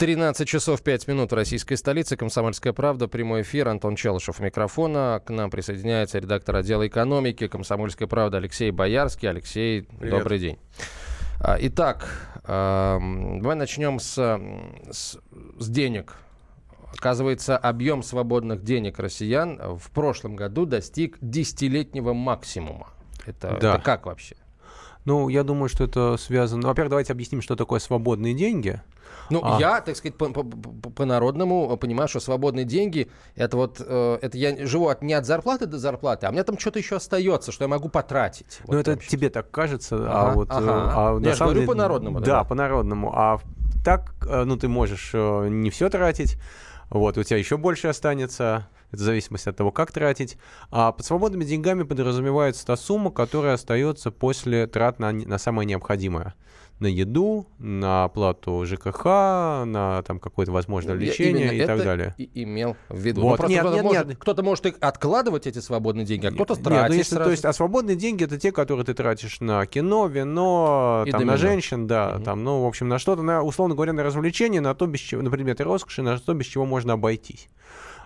13 часов 5 минут в российской столице. Комсомольская правда. Прямой эфир. Антон Челышев микрофона. К нам присоединяется редактор отдела экономики Комсомольской правды Алексей Боярский. Алексей, Привет. добрый день. А, итак, давай начнем с, с, с денег. Оказывается, объем свободных денег россиян в прошлом году достиг десятилетнего максимума. Это, да. это как вообще? Ну, я думаю, что это связано... Во-первых, давайте объясним, что такое свободные деньги. Ну, а. я, так сказать, по-народному понимаю, что свободные деньги это вот э, это я живу от, не от зарплаты до зарплаты, а у меня там что-то еще остается, что я могу потратить. Ну, вот, это вообще. тебе так кажется, а ага, а вот ага. Э, а, я на самом говорю по-народному. Да, да, по-народному. А так, э, ну, ты можешь не все тратить, вот, у тебя еще больше останется. Это в зависимости от того, как тратить. А под свободными деньгами подразумевается та сумма, которая остается после трат на, на самое необходимое на еду, на оплату ЖКХ, на там какое-то возможное лечение и так далее. И имел в виду. Вот. Ну, нет, кто-то, нет, может, нет. кто-то может откладывать эти свободные деньги, а кто-то тратит. Нет, ну, если, то есть, а свободные деньги это те, которые ты тратишь на кино, вино, там, на женщин, да, угу. там, ну, в общем, на что-то, на, условно говоря, на развлечение, на то, без чего, на предметы роскоши, на то, без чего можно обойтись.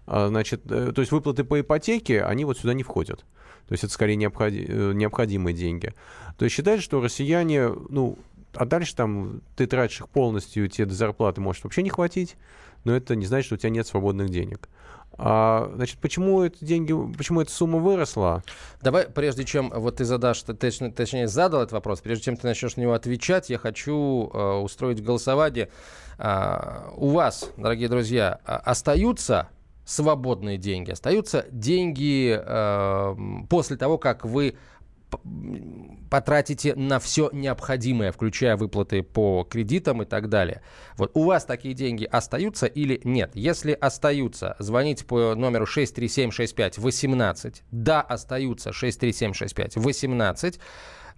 А, значит, э, то есть выплаты по ипотеке, они вот сюда не входят. То есть это скорее необходи, э, необходимые деньги. То есть считается, что россияне, ну, а дальше там ты тратишь их полностью, тебе до зарплаты может вообще не хватить, но это не значит, что у тебя нет свободных денег. А, значит, почему эти деньги, почему эта сумма выросла? Давай, прежде чем вот ты задашь, точнее, точнее задал этот вопрос, прежде чем ты начнешь на него отвечать, я хочу э, устроить голосование. Э, у вас, дорогие друзья, остаются свободные деньги, остаются деньги э, после того, как вы потратите на все необходимое, включая выплаты по кредитам и так далее. Вот у вас такие деньги остаются или нет? Если остаются, звоните по номеру 6376518. Да, остаются 6376518.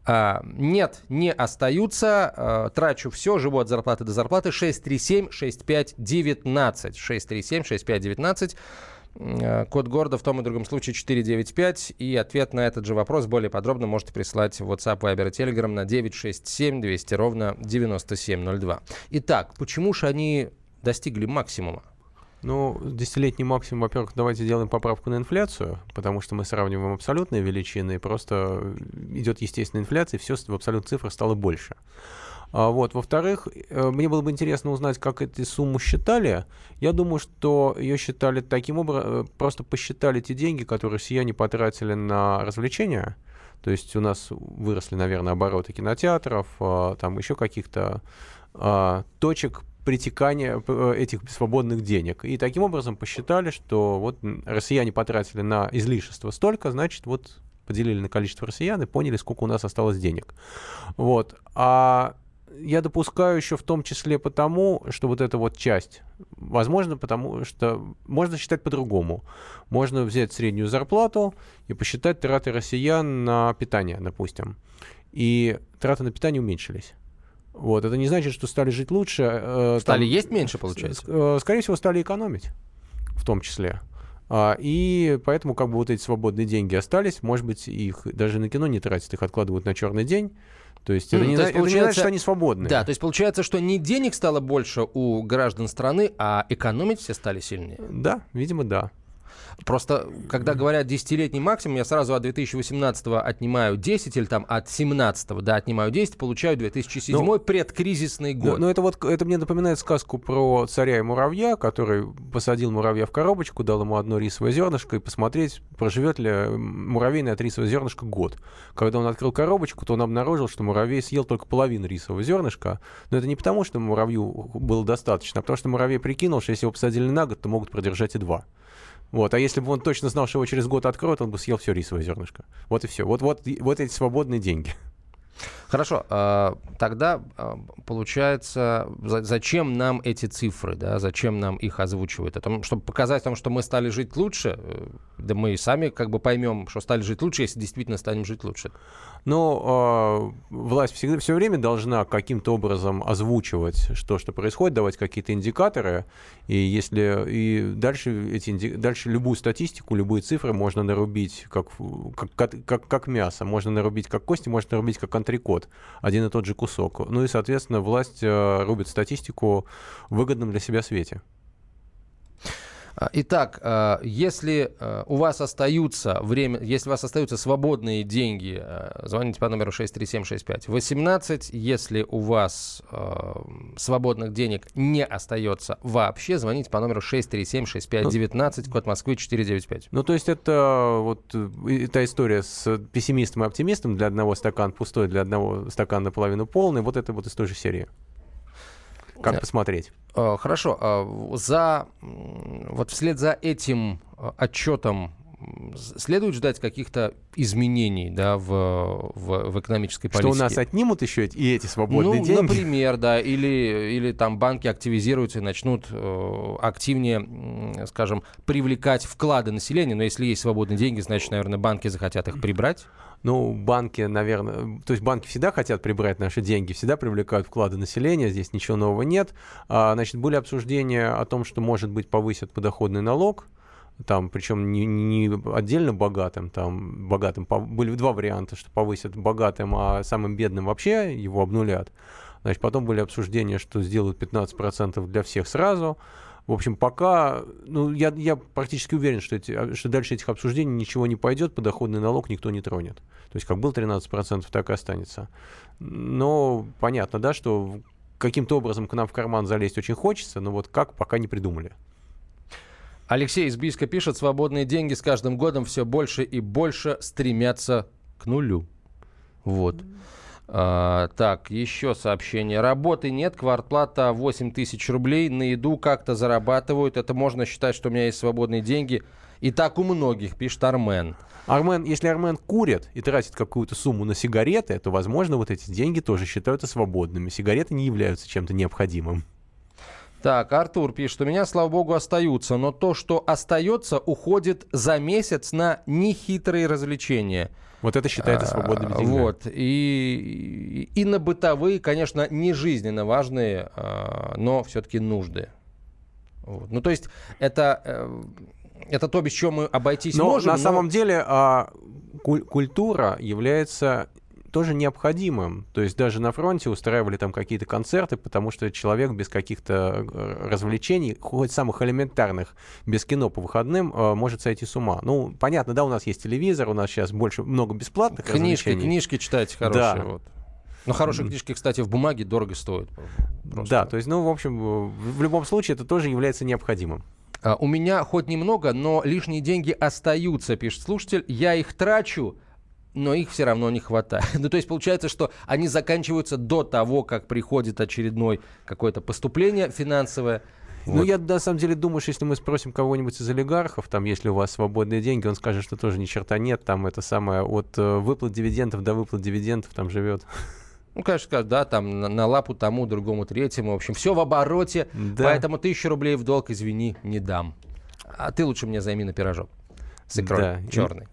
А, нет, не остаются. А, трачу все, живу от зарплаты до зарплаты. 6376519. 6376519. Э, код города в том и другом случае 495. И ответ на этот же вопрос более подробно можете прислать в WhatsApp, Viber и Telegram на 967 200 ровно 9702. Итак, почему же они достигли максимума? Ну, десятилетний максимум, во-первых, давайте сделаем поправку на инфляцию, потому что мы сравниваем абсолютные величины, и просто идет естественная инфляция, и все в абсолютных цифрах стало больше. А, вот. Во-вторых, э, мне было бы интересно узнать, как эту сумму считали. Я думаю, что ее считали таким образом, э, просто посчитали те деньги, которые россияне потратили на развлечения. То есть у нас выросли, наверное, обороты кинотеатров, а, там еще каких-то а, точек притекания э, этих свободных денег. И таким образом посчитали, что вот россияне потратили на излишество столько, значит, вот поделили на количество россиян и поняли, сколько у нас осталось денег. Вот. А я допускаю еще в том числе потому, что вот эта вот часть, возможно, потому что можно считать по-другому. Можно взять среднюю зарплату и посчитать траты россиян на питание, допустим. И траты на питание уменьшились. Вот, это не значит, что стали жить лучше. Э, стали там, есть меньше, получается? Э, скорее всего, стали экономить, в том числе. А, и поэтому как бы вот эти свободные деньги остались, может быть, их даже на кино не тратят, их откладывают на черный день, то есть это, mm, не, то есть, это не значит, что они свободны. Да, то есть получается, что не денег стало больше у граждан страны, а экономить все стали сильнее. Да, видимо, да. Просто, когда говорят десятилетний максимум, я сразу от 2018 отнимаю 10 или там от 17 да, отнимаю 10, получаю 2007 ну, предкризисный год. Ну, ну, это вот, это мне напоминает сказку про царя и муравья, который посадил муравья в коробочку, дал ему одно рисовое зернышко и посмотреть, проживет ли муравей на это рисовое зернышко год. Когда он открыл коробочку, то он обнаружил, что муравей съел только половину рисового зернышка. Но это не потому, что муравью было достаточно, а потому что муравей прикинул, что если его посадили на год, то могут продержать и два. Вот. А если бы он точно знал, что его через год откроют, он бы съел все рисовое зернышко. Вот и все. Вот, вот, вот эти свободные деньги. Хорошо, а, тогда а, получается, зачем нам эти цифры, да, зачем нам их озвучивают? Это, чтобы показать том, что мы стали жить лучше, э, да мы и сами как бы поймем, что стали жить лучше, если действительно станем жить лучше. Но э, власть всегда, все время должна каким-то образом озвучивать что, что происходит, давать какие-то индикаторы. И если и дальше, эти, дальше любую статистику, любые цифры можно нарубить как, как, как, как мясо. Можно нарубить как кости, можно нарубить как антрикот год один и тот же кусок. Ну и, соответственно, власть э, рубит статистику в выгодном для себя свете. Итак, а, если а, у вас остаются время, если у вас остаются свободные деньги, звоните по номеру 6376518. Если у вас свободных денег не остается вообще, звоните по номеру 6376519, ну, код Москвы 495. Ну, то есть это вот эта история с пессимистом и оптимистом. Для одного стакан пустой, для одного стакан наполовину полный. Вот это вот из той же серии. Как да. посмотреть? Э, хорошо. А за, вот вслед за этим э, отчетом следует ждать каких-то изменений да, в, в, в экономической политике. Что у нас отнимут еще и эти свободные ну, деньги? Например, да, или, или там банки активизируются и начнут э, активнее, скажем, привлекать вклады населения. Но если есть свободные деньги, значит, наверное, банки захотят их прибрать. Ну, банки, наверное, то есть банки всегда хотят прибрать наши деньги, всегда привлекают вклады населения, здесь ничего нового нет. А, значит, были обсуждения о том, что, может быть, повысят подоходный налог, там, причем не, не отдельно богатым, там, богатым, были два варианта, что повысят богатым, а самым бедным вообще его обнулят. Значит, потом были обсуждения, что сделают 15% для всех сразу. В общем, пока, ну, я, я практически уверен, что, эти, что дальше этих обсуждений ничего не пойдет, подоходный налог никто не тронет. То есть как был 13%, так и останется. Но понятно, да, что каким-то образом к нам в карман залезть очень хочется, но вот как, пока не придумали. Алексей из Бийска пишет, свободные деньги с каждым годом все больше и больше стремятся к нулю. Вот. А, так, еще сообщение. Работы нет, квартплата 8 тысяч рублей, на еду как-то зарабатывают. Это можно считать, что у меня есть свободные деньги. И так у многих, пишет Армен. Армен, если Армен курит и тратит какую-то сумму на сигареты, то, возможно, вот эти деньги тоже считаются свободными. Сигареты не являются чем-то необходимым. Так, Артур пишет, у меня, слава богу, остаются, но то, что остается, уходит за месяц на нехитрые развлечения. Вот это считается свободными а, деньгами. Вот. И, и, и на бытовые, конечно, не жизненно важные, а, но все-таки нужды. Вот. Ну, то есть это, э, это то, без чего мы обойтись но можем. На но... самом деле а, культура является тоже необходимым. То есть даже на фронте устраивали там какие-то концерты, потому что человек без каких-то э, развлечений, хоть самых элементарных, без кино по выходным, э, может сойти с ума. Ну, понятно, да, у нас есть телевизор, у нас сейчас больше много бесплатных книжки, развлечений. Книжки читайте хорошие. Да. Вот. Но хорошие книжки, кстати, в бумаге дорого стоят. Просто. Да, то есть, ну, в общем, в любом случае это тоже является необходимым. А, у меня хоть немного, но лишние деньги остаются, пишет слушатель. Я их трачу, но их все равно не хватает. ну, то есть получается, что они заканчиваются до того, как приходит очередное какое-то поступление финансовое. Ну, вот. я на самом деле думаю, что если мы спросим кого-нибудь из олигархов, там, если у вас свободные деньги, он скажет, что тоже ни черта нет, там это самое, от э, выплат дивидендов до выплат дивидендов там живет. Ну, конечно, да, там на, на лапу тому, другому, третьему. В общем, все в обороте, да. поэтому тысячу рублей в долг, извини, не дам. А ты лучше мне займи на пирожок с икрой да. черный.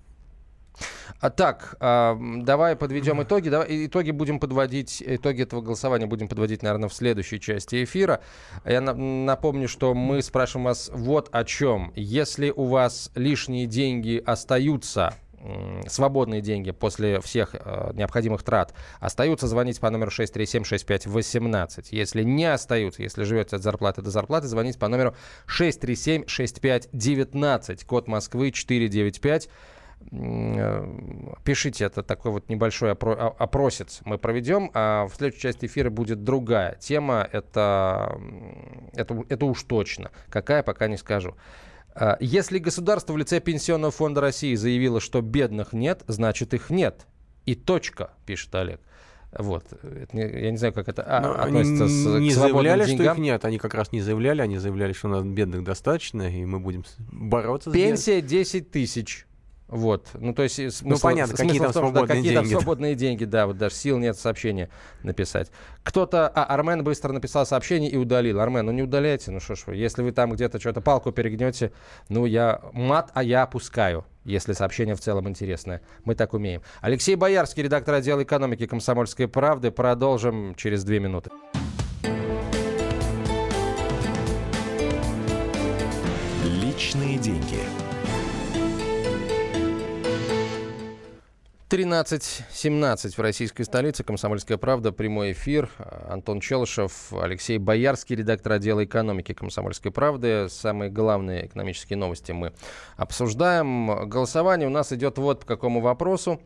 А так, а, давай подведем итоги. Давай, итоги будем подводить, итоги этого голосования будем подводить, наверное, в следующей части эфира. Я на, напомню, что мы спрашиваем вас вот о чем. Если у вас лишние деньги остаются, свободные деньги после всех э, необходимых трат остаются, звонить по номеру 637-6518. Если не остаются, если живете от зарплаты до зарплаты, звоните по номеру 637-6519, код Москвы 495. Э, пишите, это такой вот небольшой опросец мы проведем, а в следующей части эфира будет другая тема, это, это, это уж точно. Какая, пока не скажу. А, если государство в лице Пенсионного фонда России заявило, что бедных нет, значит их нет. И точка, пишет Олег. Вот. я не знаю, как это а, Но относится с, не к заявляли, деньгам. что их нет. Они как раз не заявляли. Они заявляли, что у нас бедных достаточно, и мы будем бороться Пенсия 10 тысяч. Вот, ну то есть смысл, ну понятно, какие там том, свободные да, какие деньги. Там свободные деньги, да, вот даже сил нет сообщения написать. Кто-то, а Армен быстро написал сообщение и удалил. Армен, ну не удаляйте, ну что ж вы, если вы там где-то что-то палку перегнете, ну я мат, а я опускаю, если сообщение в целом интересное. Мы так умеем. Алексей Боярский, редактор отдела экономики «Комсомольской правды». Продолжим через две минуты. Личные деньги. 13.17 в российской столице. Комсомольская правда. Прямой эфир. Антон Челышев, Алексей Боярский, редактор отдела экономики Комсомольской правды. Самые главные экономические новости мы обсуждаем. Голосование у нас идет вот по какому вопросу.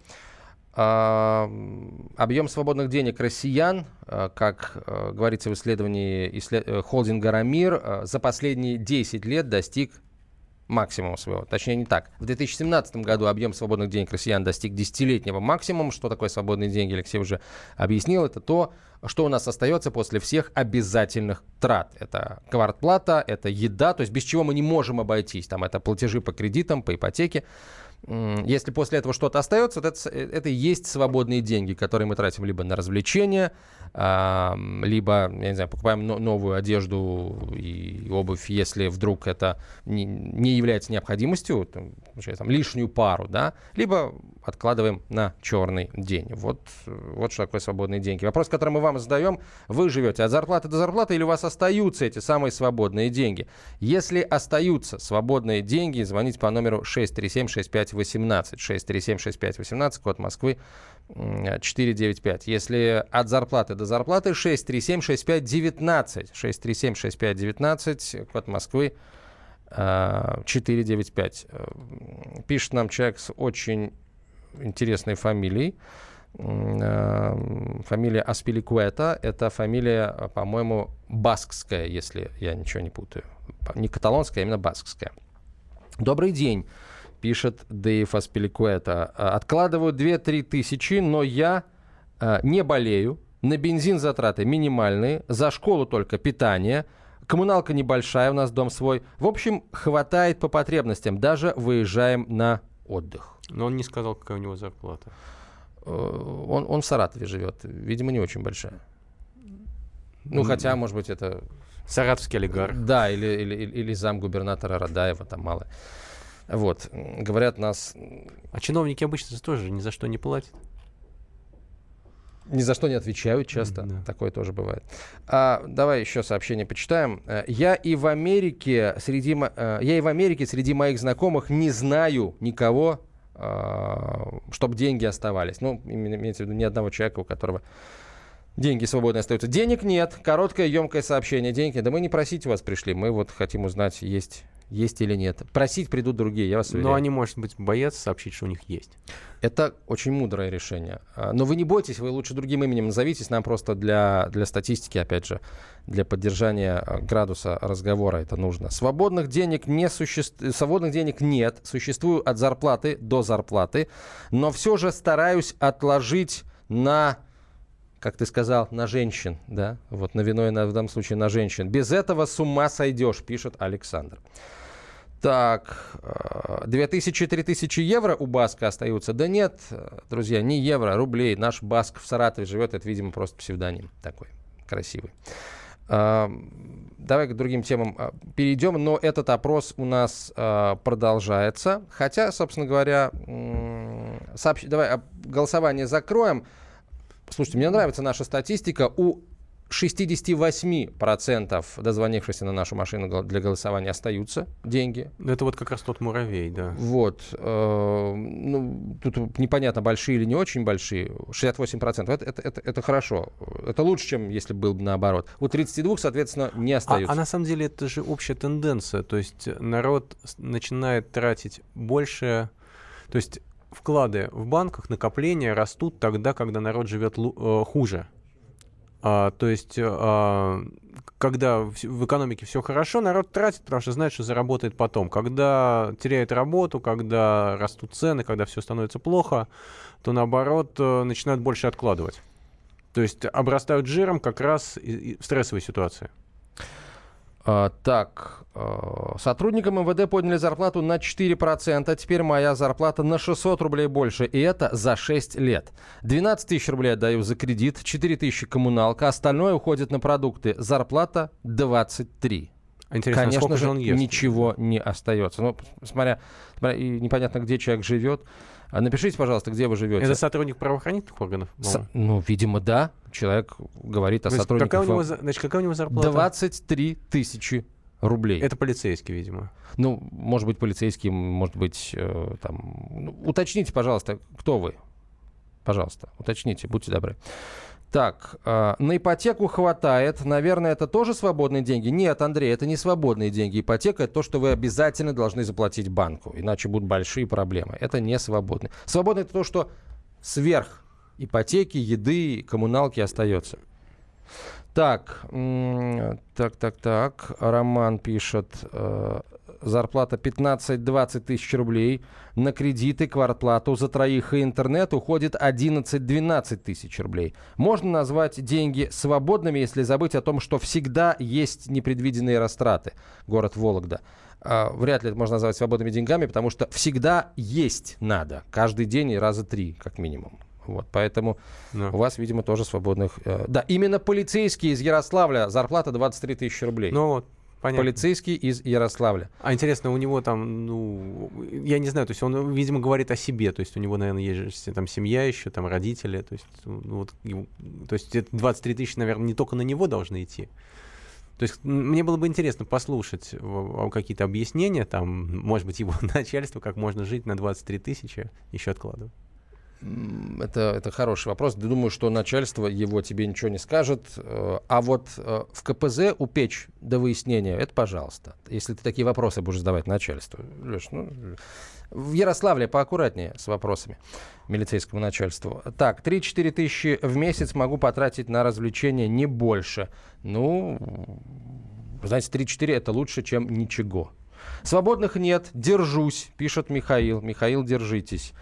А, объем свободных денег россиян, а, как а, говорится в исследовании исслед... холдинга «Рамир», за последние 10 лет достиг максимума своего. Точнее, не так. В 2017 году объем свободных денег россиян достиг десятилетнего максимума. Что такое свободные деньги, Алексей уже объяснил. Это то, что у нас остается после всех обязательных трат. Это квартплата, это еда, то есть без чего мы не можем обойтись. Там это платежи по кредитам, по ипотеке. Если после этого что-то остается, вот это, это и есть свободные деньги, которые мы тратим либо на развлечения, либо, я не знаю, покупаем новую одежду и обувь, если вдруг это не, является необходимостью, там, лишнюю пару, да, либо откладываем на черный день. Вот, вот что такое свободные деньги. Вопрос, который мы вам задаем, вы живете от зарплаты до зарплаты или у вас остаются эти самые свободные деньги? Если остаются свободные деньги, звоните по номеру 637-6518, 637-6518, код Москвы 495. Если от зарплаты до зарплаты 637-6519, 637-6519, код Москвы 495. Э, пишет нам человек с очень интересной фамилией. Э, фамилия Аспиликуэта. Это фамилия, по-моему, баскская, если я ничего не путаю. Не каталонская, а именно баскская. Добрый день, пишет Дейв Аспиликуэта. «Э, откладываю 2-3 тысячи, но я э, не болею. На бензин затраты минимальные. За школу только питание. Коммуналка небольшая, у нас дом свой. В общем, хватает по потребностям. Даже выезжаем на отдых. Но он не сказал, какая у него зарплата. Э, он, он в Саратове живет. Видимо, не очень большая. Ну, хотя, может быть, это... Саратовский олигарх. Да, или, или, или зам губернатора Радаева, там мало. Вот, говорят нас... А чиновники обычно тоже ни за что не платят. Ни за что не отвечают часто. Да. Такое тоже бывает. А, давай еще сообщение почитаем. Э, я и в Америке среди э, я и в Америке среди моих знакомых не знаю никого, а, чтобы деньги оставались. Ну, имеется в виду ни одного человека, у которого деньги свободно остаются. Денег нет. Короткое, емкое сообщение. Деньги. Да мы не просить вас пришли. Мы вот хотим узнать, есть есть или нет. Просить придут другие, я вас уверяю. Но они, может быть, боятся сообщить, что у них есть. Это очень мудрое решение. А, но вы не бойтесь, вы лучше другим именем назовитесь. Нам просто для, для статистики, опять же, для поддержания а, градуса разговора это нужно. Свободных денег, не суще... Свободных денег нет. Существую от зарплаты до зарплаты. Но все же стараюсь отложить на как ты сказал, на женщин, да, вот на вино и на, в данном случае на женщин. Без этого с ума сойдешь, пишет Александр. Так, 2000-3000 э, евро у Баска остаются? Да нет, друзья, не евро, а рублей. Наш Баск в Саратове живет, это, видимо, просто псевдоним такой красивый. Э, давай к другим темам э, перейдем, но этот опрос у нас продолжается. Хотя, собственно говоря, сообщ... давай голосование закроем. Слушайте, мне нравится наша статистика. У 68% дозвонившихся на нашу машину для голосования остаются деньги. Это вот как раз тот муравей, да. Вот. Э, ну, тут непонятно, большие или не очень большие. 68%. Это, это, это, это хорошо. Это лучше, чем если был бы наоборот. У 32, соответственно, не остаются. А, а на самом деле это же общая тенденция. То есть народ начинает тратить больше... То есть вклады в банках, накопления растут тогда, когда народ живет э, хуже. А, то есть, а, когда в, в экономике все хорошо, народ тратит, потому что знает, что заработает потом. Когда теряет работу, когда растут цены, когда все становится плохо, то наоборот э, начинают больше откладывать. То есть обрастают жиром как раз в стрессовой ситуации. А, так, а, сотрудникам МВД подняли зарплату на 4%. Теперь моя зарплата на 600 рублей больше. И это за 6 лет. 12 тысяч рублей отдаю за кредит, 4 тысячи коммуналка. Остальное уходит на продукты. Зарплата 23. Интересно, Конечно же, он ест? ничего не остается. Ну, смотря, смотря непонятно, где человек живет. А напишите, пожалуйста, где вы живете. Это сотрудник правоохранительных органов? С, ну, видимо, да. Человек говорит о сотрудниках. Какая у него, значит, какая у него зарплата? 23 тысячи рублей. Это полицейский, видимо. Ну, может быть, полицейский, может быть, э, там... Ну, уточните, пожалуйста, кто вы? Пожалуйста, уточните, будьте добры. Так, э, на ипотеку хватает. Наверное, это тоже свободные деньги? Нет, Андрей, это не свободные деньги. Ипотека это то, что вы обязательно должны заплатить банку, иначе будут большие проблемы. Это не свободные. Свободное это то, что сверх ипотеки, еды, коммуналки остается. Так, так, так, так. Роман пишет. Зарплата 15-20 тысяч рублей. На кредиты, квартплату за троих и интернет уходит 11-12 тысяч рублей. Можно назвать деньги свободными, если забыть о том, что всегда есть непредвиденные растраты. Город Вологда. Uh, вряд ли это можно назвать свободными деньгами, потому что всегда есть надо. Каждый день и раза три, как минимум. Вот, поэтому да. у вас, видимо, тоже свободных... Э, да, именно полицейские из Ярославля зарплата 23 тысячи рублей. Ну вот, Понятно. Полицейский из Ярославля. А интересно, у него там, ну, я не знаю, то есть он, видимо, говорит о себе, то есть у него, наверное, есть там семья еще, там родители, то есть, ну, вот, то есть 23 тысячи, наверное, не только на него должны идти. То есть мне было бы интересно послушать какие-то объяснения, там, может быть, его начальство, как можно жить на 23 тысячи, еще откладывать. Это, это хороший вопрос. Думаю, что начальство его тебе ничего не скажет. Э, а вот э, в КПЗ упечь до выяснения, это пожалуйста. Если ты такие вопросы будешь задавать начальству. Леш, ну, в Ярославле поаккуратнее с вопросами милицейскому начальству. Так, 3-4 тысячи в месяц могу потратить на развлечения, не больше. Ну, знаете, 3-4 это лучше, чем ничего. Свободных нет, держусь, пишет Михаил. Михаил, держитесь.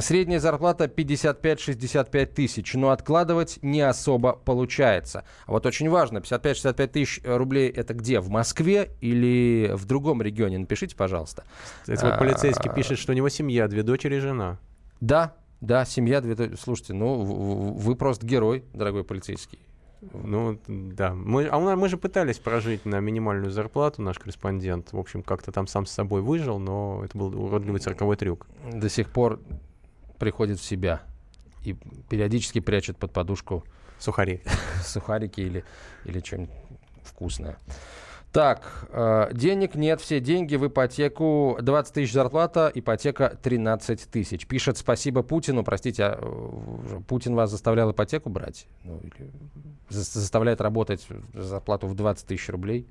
Средняя зарплата 55-65 тысяч, но откладывать не особо получается. А вот очень важно, 55-65 тысяч рублей это где? В Москве или в другом регионе? Напишите, пожалуйста. Кстати, вот полицейский пишет, что у него семья, две дочери и жена. Да, да, семья, две. Слушайте, ну вы просто герой, дорогой полицейский. Ну, да. Мы, а мы же пытались прожить на минимальную зарплату, наш корреспондент. В общем, как-то там сам с собой выжил, но это был уродливый цирковой трюк. До сих пор приходит в себя и периодически прячет под подушку сухари. сухарики или, или чем вкусное. Так, э, денег нет, все деньги в ипотеку. 20 тысяч зарплата, ипотека 13 тысяч. Пишет спасибо Путину. Простите, а, э, Путин вас заставлял ипотеку брать? Ну, или заставляет работать зарплату в 20 тысяч рублей?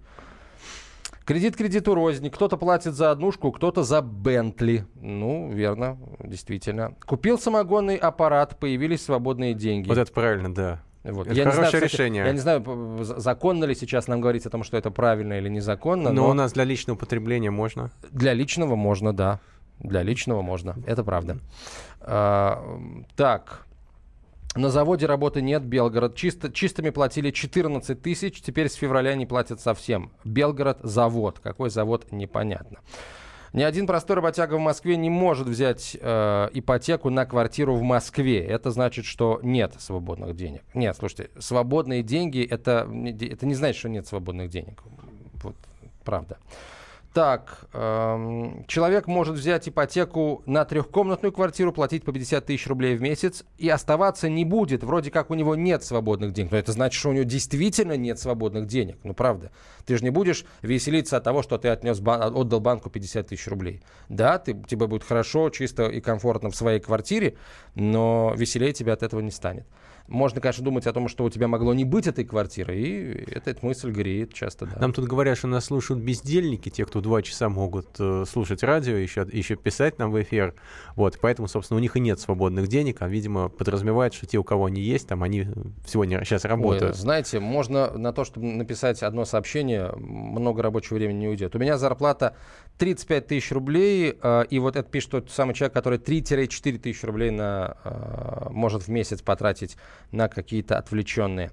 Кредит кредиту рознь. Кто-то платит за однушку, кто-то за Бентли. Ну, верно, действительно. Купил самогонный аппарат, появились свободные деньги. Вот это правильно, да. Вот. Это я хорошее не знаю, кстати, решение. Я не знаю, законно ли сейчас нам говорить о том, что это правильно или незаконно. Но, но у нас для личного потребления можно. Для личного можно, да. Для личного можно. Это правда. А, так. На заводе работы нет, Белгород. Чисто, чистыми платили 14 тысяч, теперь с февраля не платят совсем. Белгород – завод. Какой завод – непонятно. Ни один простой работяга в Москве не может взять э, ипотеку на квартиру в Москве. Это значит, что нет свободных денег. Нет, слушайте, свободные деньги это, это не значит, что нет свободных денег. Вот, правда. Так, эм, человек может взять ипотеку на трехкомнатную квартиру, платить по 50 тысяч рублей в месяц и оставаться не будет. Вроде как у него нет свободных денег. Но это значит, что у него действительно нет свободных денег. Ну, правда. Ты же не будешь веселиться от того, что ты отнес, отдал банку 50 тысяч рублей. Да, ты, тебе будет хорошо, чисто и комфортно в своей квартире, но веселее тебе от этого не станет. Можно, конечно, думать о том, что у тебя могло не быть этой квартиры, и эта мысль греет часто. Да. Нам тут говорят, что нас слушают бездельники, те, кто два часа могут э, слушать радио, еще, еще писать нам в эфир. Вот, поэтому, собственно, у них и нет свободных денег, а, видимо, подразумевает, что те, у кого они есть, там они сегодня сейчас работают. Ой, знаете, можно на то, чтобы написать одно сообщение, много рабочего времени не уйдет. У меня зарплата 35 тысяч рублей, э, и вот это пишет тот самый человек, который 3-4 тысячи рублей на, э, может в месяц потратить на какие-то отвлеченные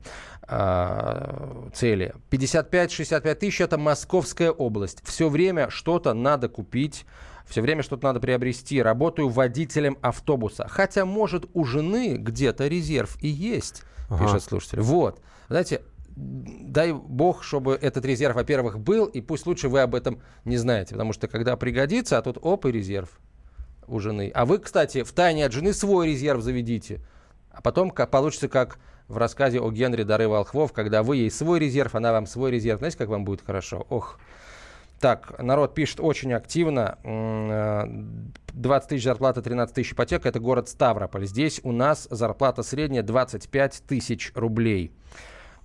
э, цели. 55-65 тысяч – это Московская область. Все время что-то надо купить, все время что-то надо приобрести. Работаю водителем автобуса. Хотя, может, у жены где-то резерв и есть, ага. пишет слушатель. Вот. Знаете, дай бог, чтобы этот резерв, во-первых, был, и пусть лучше вы об этом не знаете. Потому что когда пригодится, а тут оп, и резерв у жены. А вы, кстати, в тайне от жены свой резерв заведите. А потом как, получится как в рассказе о Генри Дары Волхвов, когда вы ей свой резерв, она вам свой резерв. Знаете, как вам будет хорошо? Ох. Так, народ пишет очень активно. 20 тысяч зарплата, 13 тысяч ипотека. Это город Ставрополь. Здесь у нас зарплата средняя 25 тысяч рублей.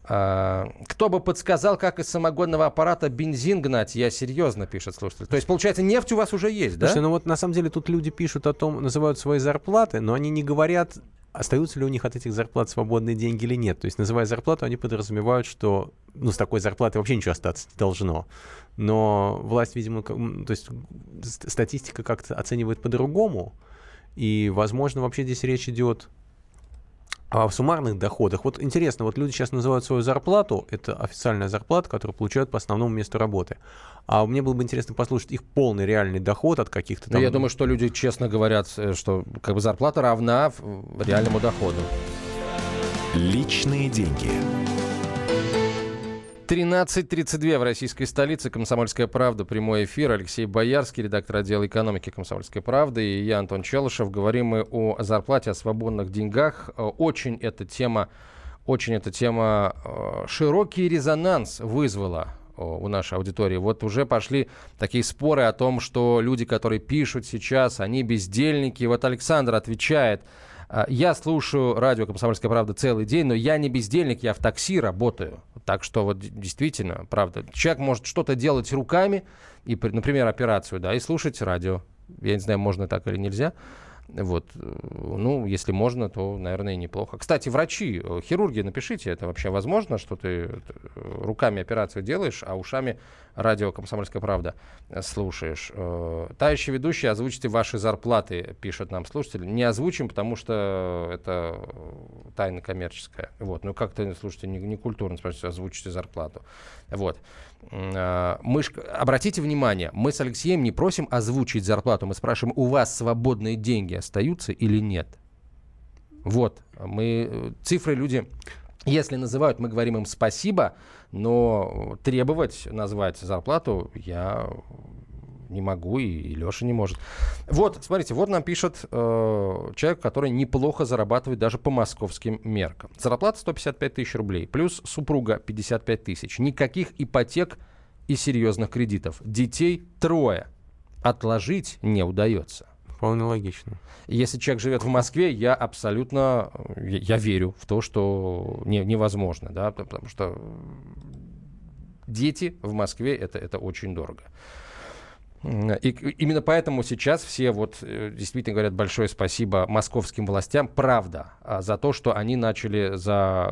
А, кто бы подсказал, как из самогонного аппарата бензин гнать? Я серьезно, пишет слушатель. То есть, получается, нефть у вас уже есть, да? Слушай, ну вот на самом деле тут люди пишут о том, называют свои зарплаты, но они не говорят, остаются ли у них от этих зарплат свободные деньги или нет. То есть, называя зарплату, они подразумевают, что ну, с такой зарплаты вообще ничего остаться не должно. Но власть, видимо, то есть статистика как-то оценивает по-другому. И, возможно, вообще здесь речь идет а в суммарных доходах, вот интересно, вот люди сейчас называют свою зарплату, это официальная зарплата, которую получают по основному месту работы. А мне было бы интересно послушать их полный реальный доход от каких-то ну, там... я думаю, что люди честно говорят, э, что как бы зарплата равна реальному доходу. Личные деньги. 13.32 в российской столице. Комсомольская правда. Прямой эфир. Алексей Боярский, редактор отдела экономики Комсомольской правды. И я, Антон Челышев. Говорим мы о зарплате, о свободных деньгах. Очень эта тема, очень эта тема э, широкий резонанс вызвала у нашей аудитории. Вот уже пошли такие споры о том, что люди, которые пишут сейчас, они бездельники. Вот Александр отвечает – я слушаю радио «Комсомольская правда» целый день, но я не бездельник, я в такси работаю. Так что вот действительно, правда, человек может что-то делать руками, и, например, операцию, да, и слушать радио. Я не знаю, можно так или нельзя. Вот. Ну, если можно, то, наверное, неплохо. Кстати, врачи, э, хирурги, напишите, это вообще возможно, что ты э, руками операцию делаешь, а ушами радио «Комсомольская правда» слушаешь. Э, Тающий ведущий, озвучите ваши зарплаты, пишет нам слушатель. Не озвучим, потому что это тайна коммерческая. Вот. Ну, как-то, слушайте, не, не культурно спрашивать, озвучите зарплату. Вот. А, мы, обратите внимание, мы с Алексеем не просим озвучить зарплату, мы спрашиваем, у вас свободные деньги остаются или нет? Вот, мы, цифры люди, если называют, мы говорим им спасибо, но требовать назвать зарплату я не могу, и, Леша не может. Вот, смотрите, вот нам пишет э, человек, который неплохо зарабатывает даже по московским меркам. Зарплата 155 тысяч рублей, плюс супруга 55 тысяч. Никаких ипотек и серьезных кредитов. Детей трое. Отложить не удается. Вполне логично. Если человек живет в Москве, я абсолютно, я, я верю в то, что не, невозможно, да, потому что дети в Москве это, это очень дорого. И именно поэтому сейчас все вот э, действительно говорят большое спасибо московским властям, правда, а, за то, что они начали за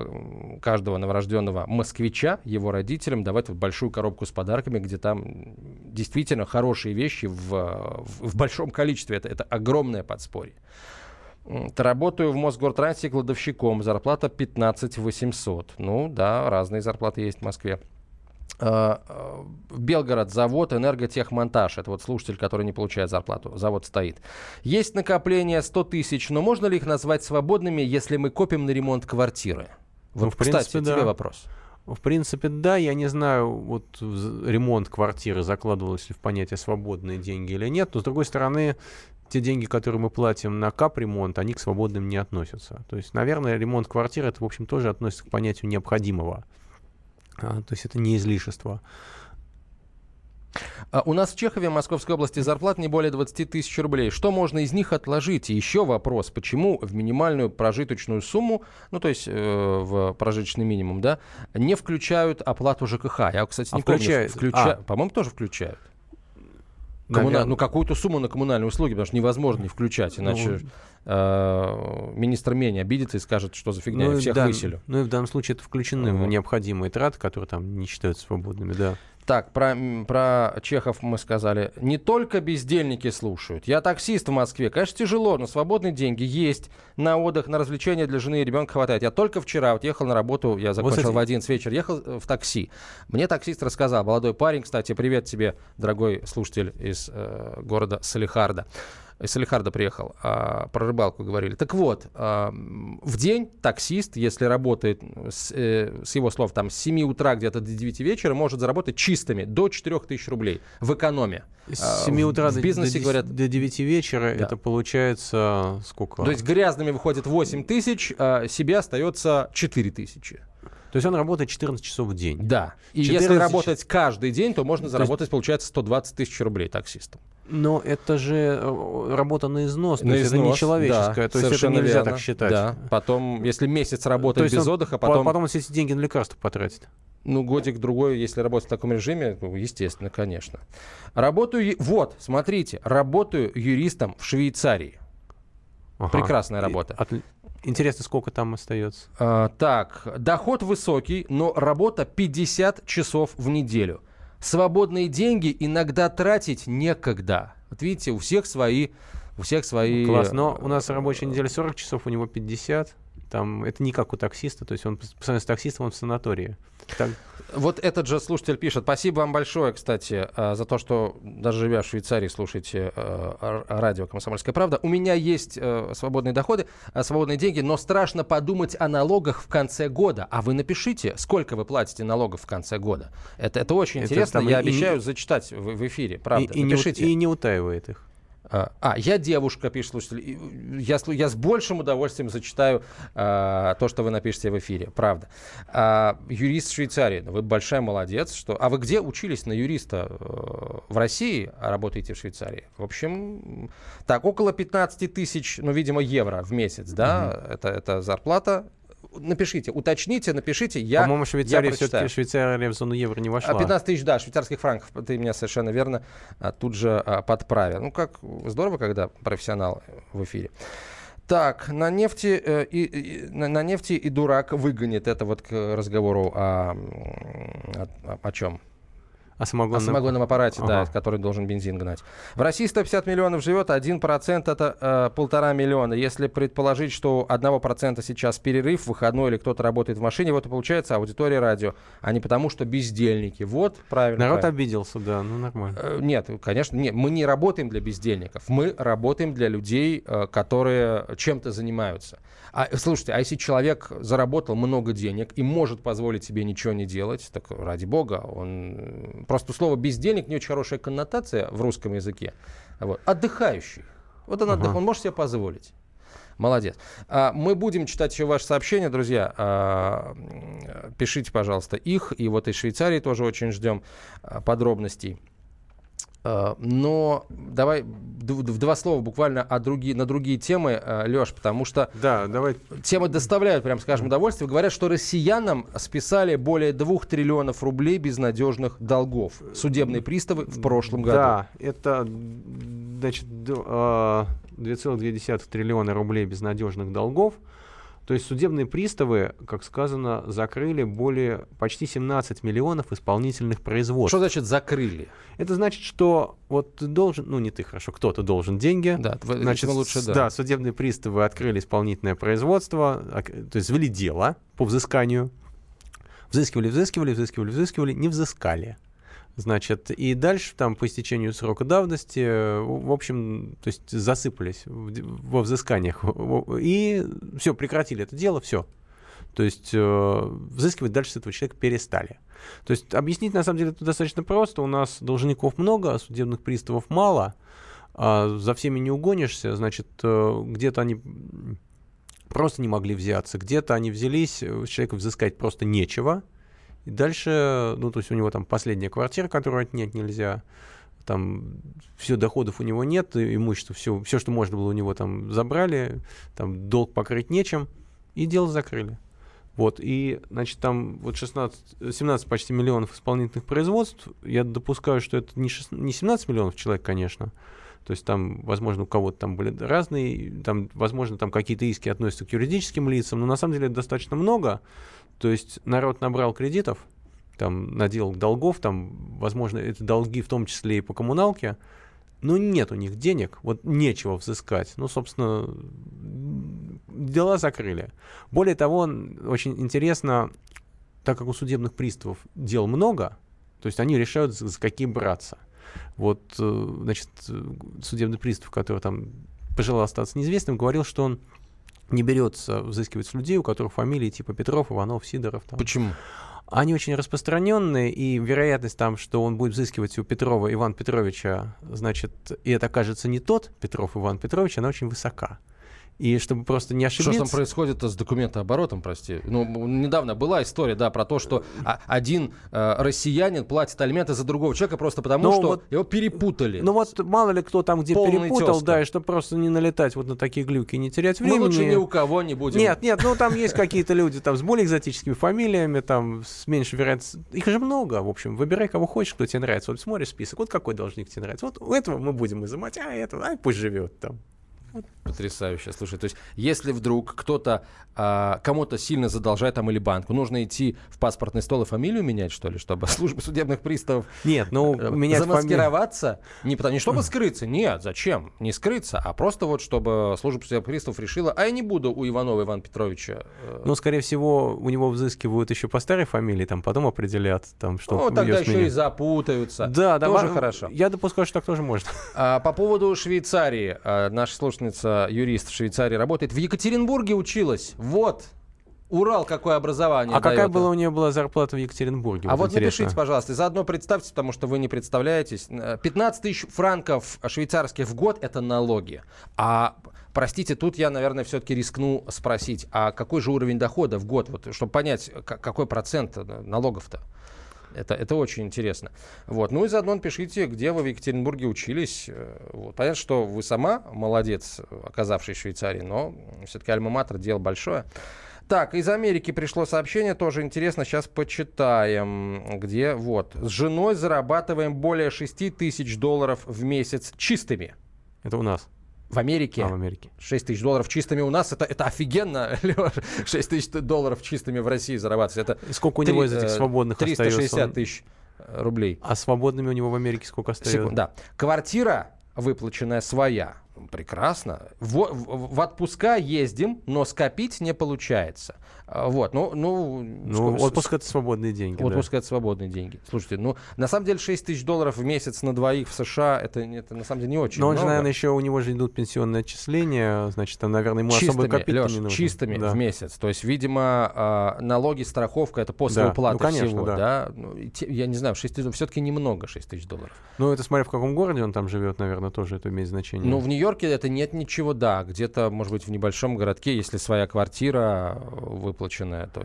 каждого новорожденного москвича, его родителям, давать вот большую коробку с подарками, где там действительно хорошие вещи в, в, в большом количестве. Это, это огромное подспорье. Работаю в Мосгортрансе кладовщиком, зарплата 15 800. Ну да, разные зарплаты есть в Москве. Э, э, Белгород, завод энерготехмонтаж. Это вот слушатель, который не получает зарплату. Завод стоит. Есть накопление 100 тысяч, но можно ли их назвать свободными, если мы копим на ремонт квартиры? Вот, ну, в кстати, принципе, тебе да. вопрос. В принципе, да, я не знаю, вот ремонт квартиры закладывалось ли в понятие свободные деньги или нет, но с другой стороны, те деньги, которые мы платим на капремонт, они к свободным не относятся. То есть, наверное, ремонт квартиры, это, в общем, тоже относится к понятию необходимого. А, то есть это не излишество. А у нас в Чехове, Московской области, зарплат не более 20 тысяч рублей. Что можно из них отложить? И еще вопрос, почему в минимальную прожиточную сумму, ну то есть э, в прожиточный минимум, да, не включают оплату ЖКХ? Я, кстати, не а помню. Включают. Включа... А. По-моему, тоже включают. Коммуна... Ну, какую-то сумму на коммунальные услуги, потому что невозможно не включать, иначе ну, э, министр менее обидится и скажет, что за фигня, ну, всех да, выселю. Ну и в данном случае это включены uh-huh. необходимые траты, которые там не считаются свободными, да. Так, про, про Чехов мы сказали. Не только бездельники слушают. Я таксист в Москве. Конечно, тяжело, но свободные деньги есть. На отдых, на развлечения для жены и ребенка хватает. Я только вчера вот ехал на работу, я закончил вот в 11 вечера, ехал э, в такси. Мне таксист рассказал, молодой парень, кстати, привет тебе, дорогой слушатель из э, города Салихарда из Салихарда приехал, а, про рыбалку говорили. Так вот, а, в день таксист, если работает, с, э, с его слов, там, с 7 утра где-то до 9 вечера, может заработать чистыми до 4 тысяч рублей в экономе. С 7 а, утра в, до, бизнесе, до, говорят, до 9 вечера да. это получается сколько? То есть грязными выходит 8 тысяч, а себе остается 4 тысячи. То есть он работает 14 часов в день. Да. И 14... если работать каждый день, то можно заработать, то есть... получается, 120 тысяч рублей таксистом. Но это же э, работа на износ, на то есть износ, это не человеческая, да, то есть это нельзя верно. так считать. Да. Потом, если месяц работает без он, отдыха, потом... Потом он все эти деньги на лекарства потратит. Ну, годик-другой, если работать в таком режиме, ну, естественно, конечно. Работаю... Вот, смотрите, работаю юристом в Швейцарии. Ага. Прекрасная работа. От... Интересно, сколько там остается? А, так, доход высокий, но работа 50 часов в неделю. Свободные деньги иногда тратить некогда. Вот видите, у всех свои... У всех свои... Класс, но у нас рабочая неделя 40 часов, у него 50. Там, это не как у таксиста, то есть он по сравнению с таксистом он в санатории. Так. Вот этот же слушатель пишет. Спасибо вам большое, кстати, э, за то, что даже живя в Швейцарии слушаете э, радио «Комсомольская правда». У меня есть э, свободные доходы, свободные деньги, но страшно подумать о налогах в конце года. А вы напишите, сколько вы платите налогов в конце года. Это, это очень это интересно. Я и, обещаю и, зачитать в, в эфире. Правда, и, напишите. И не, и не утаивает их. А, а, я девушка, пишет слушатель. Я, я с большим удовольствием зачитаю а, то, что вы напишете в эфире. Правда. А, юрист Швейцарии. Вы большая молодец. Что... А вы где учились на юриста? Э, в России, а работаете в Швейцарии? В общем, так, около 15 тысяч, ну, видимо, евро в месяц, да? Угу. Это, это зарплата напишите, уточните, напишите. Я, По-моему, Швейцария все-таки Швейцария в зону евро не вошла. 15 а тысяч, да, швейцарских франков. Ты меня совершенно верно а, тут же а, подправил. Ну, как здорово, когда профессионал в эфире. Так, на нефти, э, и, и, на, на нефти и дурак выгонит. Это вот к разговору о, о, о чем? О самогонном, о самогонном аппарате, ага. да, который должен бензин гнать. В России 150 миллионов живет, 1% это э, полтора миллиона. Если предположить, что у 1% сейчас перерыв, выходной или кто-то работает в машине, вот и получается аудитория радио, а не потому, что бездельники. Вот, правильно. Народ правильно. обиделся, да, ну нормально. Э, нет, конечно, нет, мы не работаем для бездельников, мы работаем для людей, э, которые чем-то занимаются. А, слушайте, а если человек заработал много денег и может позволить себе ничего не делать, так ради бога, он... Просто слово «бездельник» не очень хорошая коннотация в русском языке. Вот. Отдыхающий. Вот он, ага. отдых, он может себе позволить. Молодец. А, мы будем читать еще ваши сообщения, друзья. А, пишите, пожалуйста, их. И вот из Швейцарии тоже очень ждем а, подробностей. Э, но давай в два слова буквально о другие, на другие темы, э, Леш, потому что да, давай. темы доставляют, прям скажем, удовольствие. Говорят, что россиянам списали более двух триллионов рублей безнадежных долгов. Судебные приставы в прошлом году. Да, это значит 2,2 э, триллиона рублей безнадежных долгов. То есть судебные приставы, как сказано, закрыли более почти 17 миллионов исполнительных производств. Что значит закрыли? Это значит, что вот ты должен, ну не ты, хорошо, кто-то должен деньги. Да, значит, лучше, да. Да, судебные приставы открыли исполнительное производство, то есть ввели дело по взысканию. Взыскивали, взыскивали, взыскивали, взыскивали, не взыскали. Значит, и дальше там по истечению срока давности, в общем, то есть засыпались во взысканиях. И все, прекратили это дело, все. То есть э, взыскивать дальше с этого человека перестали. То есть объяснить на самом деле это достаточно просто. У нас должников много, а судебных приставов мало. А за всеми не угонишься. Значит, э, где-то они просто не могли взяться, где-то они взялись, с человека взыскать просто нечего. И дальше, ну, то есть у него там последняя квартира, которую отнять нельзя, там все доходов у него нет, имущество, все, все, что можно было у него там забрали, там долг покрыть нечем, и дело закрыли. Вот, и, значит, там вот 16, 17 почти миллионов исполнительных производств. Я допускаю, что это не, 16, не 17 миллионов человек, конечно. То есть там, возможно, у кого-то там были разные, там, возможно, там какие-то иски относятся к юридическим лицам, но на самом деле это достаточно много. То есть народ набрал кредитов, там наделал долгов, там, возможно, это долги в том числе и по коммуналке, но нет у них денег, вот нечего взыскать. Ну, собственно, дела закрыли. Более того, очень интересно, так как у судебных приставов дел много, то есть они решают, за, за какие браться. Вот, э, значит, судебный пристав, который там пожелал остаться неизвестным, говорил, что он не берется взыскивать с людей, у которых фамилии типа Петров, Иванов, Сидоров. Там. Почему? Они очень распространенные, и вероятность там, что он будет взыскивать у Петрова Ивана Петровича, значит, и это окажется не тот Петров Иван Петрович, она очень высока. И чтобы просто не ошибиться... Что там происходит с документооборотом, прости? Ну, недавно была история, да, про то, что один э, россиянин платит алименты за другого человека просто потому, ну, что вот, его перепутали. Ну вот мало ли кто там где Полный перепутал, тезка. да, и чтобы просто не налетать вот на такие глюки не терять времени. Мы лучше ни у кого не будем. Нет, нет, ну там есть какие-то люди там с более экзотическими фамилиями, там с меньшей вероятностью. Их же много, в общем. Выбирай, кого хочешь, кто тебе нравится. Вот смотришь список, вот какой должник тебе нравится. Вот у этого мы будем изымать, а этого, а пусть живет там. Потрясающе. Слушай, то есть, если вдруг кто-то а, кому-то сильно задолжает там или банку, нужно идти в паспортный стол и фамилию менять, что ли, чтобы служба судебных приставов нет, ну, э, менять замаскироваться? Фами... Не, потому, не чтобы скрыться, нет, зачем? Не скрыться, а просто вот чтобы служба судебных приставов решила, а я не буду у Иванова Ивана Петровича. Э... Ну, скорее всего, у него взыскивают еще по старой фамилии, там потом определят, там, что Ну, тогда еще и запутаются. Да, да. Тоже хорошо. Я допускаю, что так тоже можно. А, по поводу Швейцарии. А, наша слушательница, юрист в Швейцарии, работает. В Екатеринбурге училась. Вот. Урал какое образование А дает. какая была у нее была зарплата в Екатеринбурге? А вот, вот напишите, пожалуйста, заодно представьте, потому что вы не представляетесь. 15 тысяч франков швейцарских в год – это налоги. А Простите, тут я, наверное, все-таки рискну спросить, а какой же уровень дохода в год, вот, чтобы понять, какой процент налогов-то? Это, это очень интересно. Вот. Ну и заодно пишите, где вы в Екатеринбурге учились. Э, вот. Понятно, что вы сама молодец, оказавшись в Швейцарии, но все-таки альма-матер дело большое. Так, из Америки пришло сообщение, тоже интересно, сейчас почитаем, где вот. С женой зарабатываем более 6 тысяч долларов в месяц чистыми. Это у нас. В Америке. А, в Америке. 6 тысяч долларов чистыми у нас. Это, это офигенно, Леш. 6 тысяч долларов чистыми в России зарабатывать. Это сколько у него 3, из этих свободных 360 остается? тысяч э, рублей. А свободными у него в Америке сколько остается? Секунд, да. Квартира выплаченная своя. Прекрасно. В, в, в отпуска ездим, но скопить не получается. А, вот, ну, ну, ну отпуск это свободные деньги. Отпуск да. это свободные деньги. Слушайте, ну, на самом деле 6 тысяч долларов в месяц на двоих в США, это, это на самом деле не очень Но он же, наверное, еще у него же идут пенсионные отчисления, значит, там, наверное, ему чистыми, особо копить Леш, не нужно. чистыми да. в месяц. То есть, видимо, э, налоги, страховка, это после да. уплаты ну, конечно, всего, да. да? Ну, я не знаю, 6 тысяч, все-таки немного 6 тысяч долларов. Ну, это смотря в каком городе он там живет, наверное, тоже это имеет значение. Ну, в Нью-Йорке это нет ничего, да. Где-то, может быть, в небольшом городке, если своя квартира э, выплаченная, то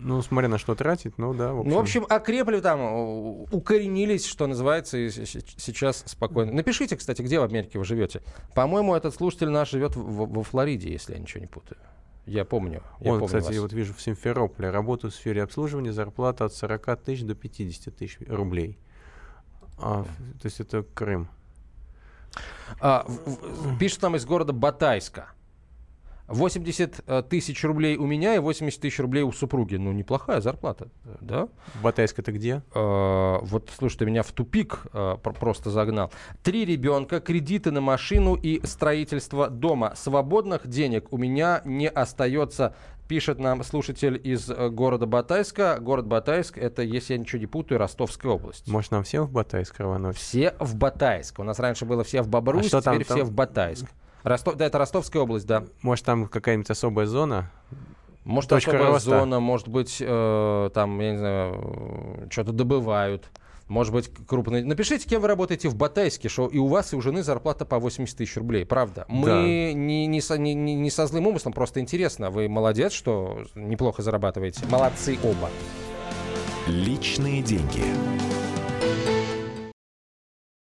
ну, смотря на что тратить, ну да. В общем. Ну, в общем, окрепли там, укоренились, что называется, и сейчас спокойно. Напишите, кстати, где в Америке вы живете. По-моему, этот слушатель наш живет во Флориде, если я ничего не путаю. Я помню. Я Он, помню кстати, вас. я вот вижу в Симферополе. Работаю в сфере обслуживания, зарплата от 40 тысяч до 50 тысяч рублей. А, то есть это Крым. А, пишет нам из города Батайска. 80 э, тысяч рублей у меня и 80 тысяч рублей у супруги. Ну, неплохая зарплата, да? Батайск это где? Э, вот, слушай, ты меня в тупик э, просто загнал. Три ребенка, кредиты на машину и строительство дома. Свободных денег у меня не остается пишет нам слушатель из э, города Батайска. Город Батайск это, если я ничего не путаю, Ростовская область. Может, нам всем в Батайск рвануть? Все в Батайск. У нас раньше было все в Бобруйск, а теперь там, все в Батайск. Ростов, да, это Ростовская область, да. Может, там какая-нибудь особая зона? Может, Точка особая роста. зона, может быть, э, там, я не знаю, что-то добывают. Может быть, крупные. Напишите, кем вы работаете в Батайске, что и у вас, и у жены зарплата по 80 тысяч рублей. Правда. Мы да. не, не, со, не, не со злым умыслом, просто интересно. Вы молодец, что неплохо зарабатываете. Молодцы оба. Личные деньги.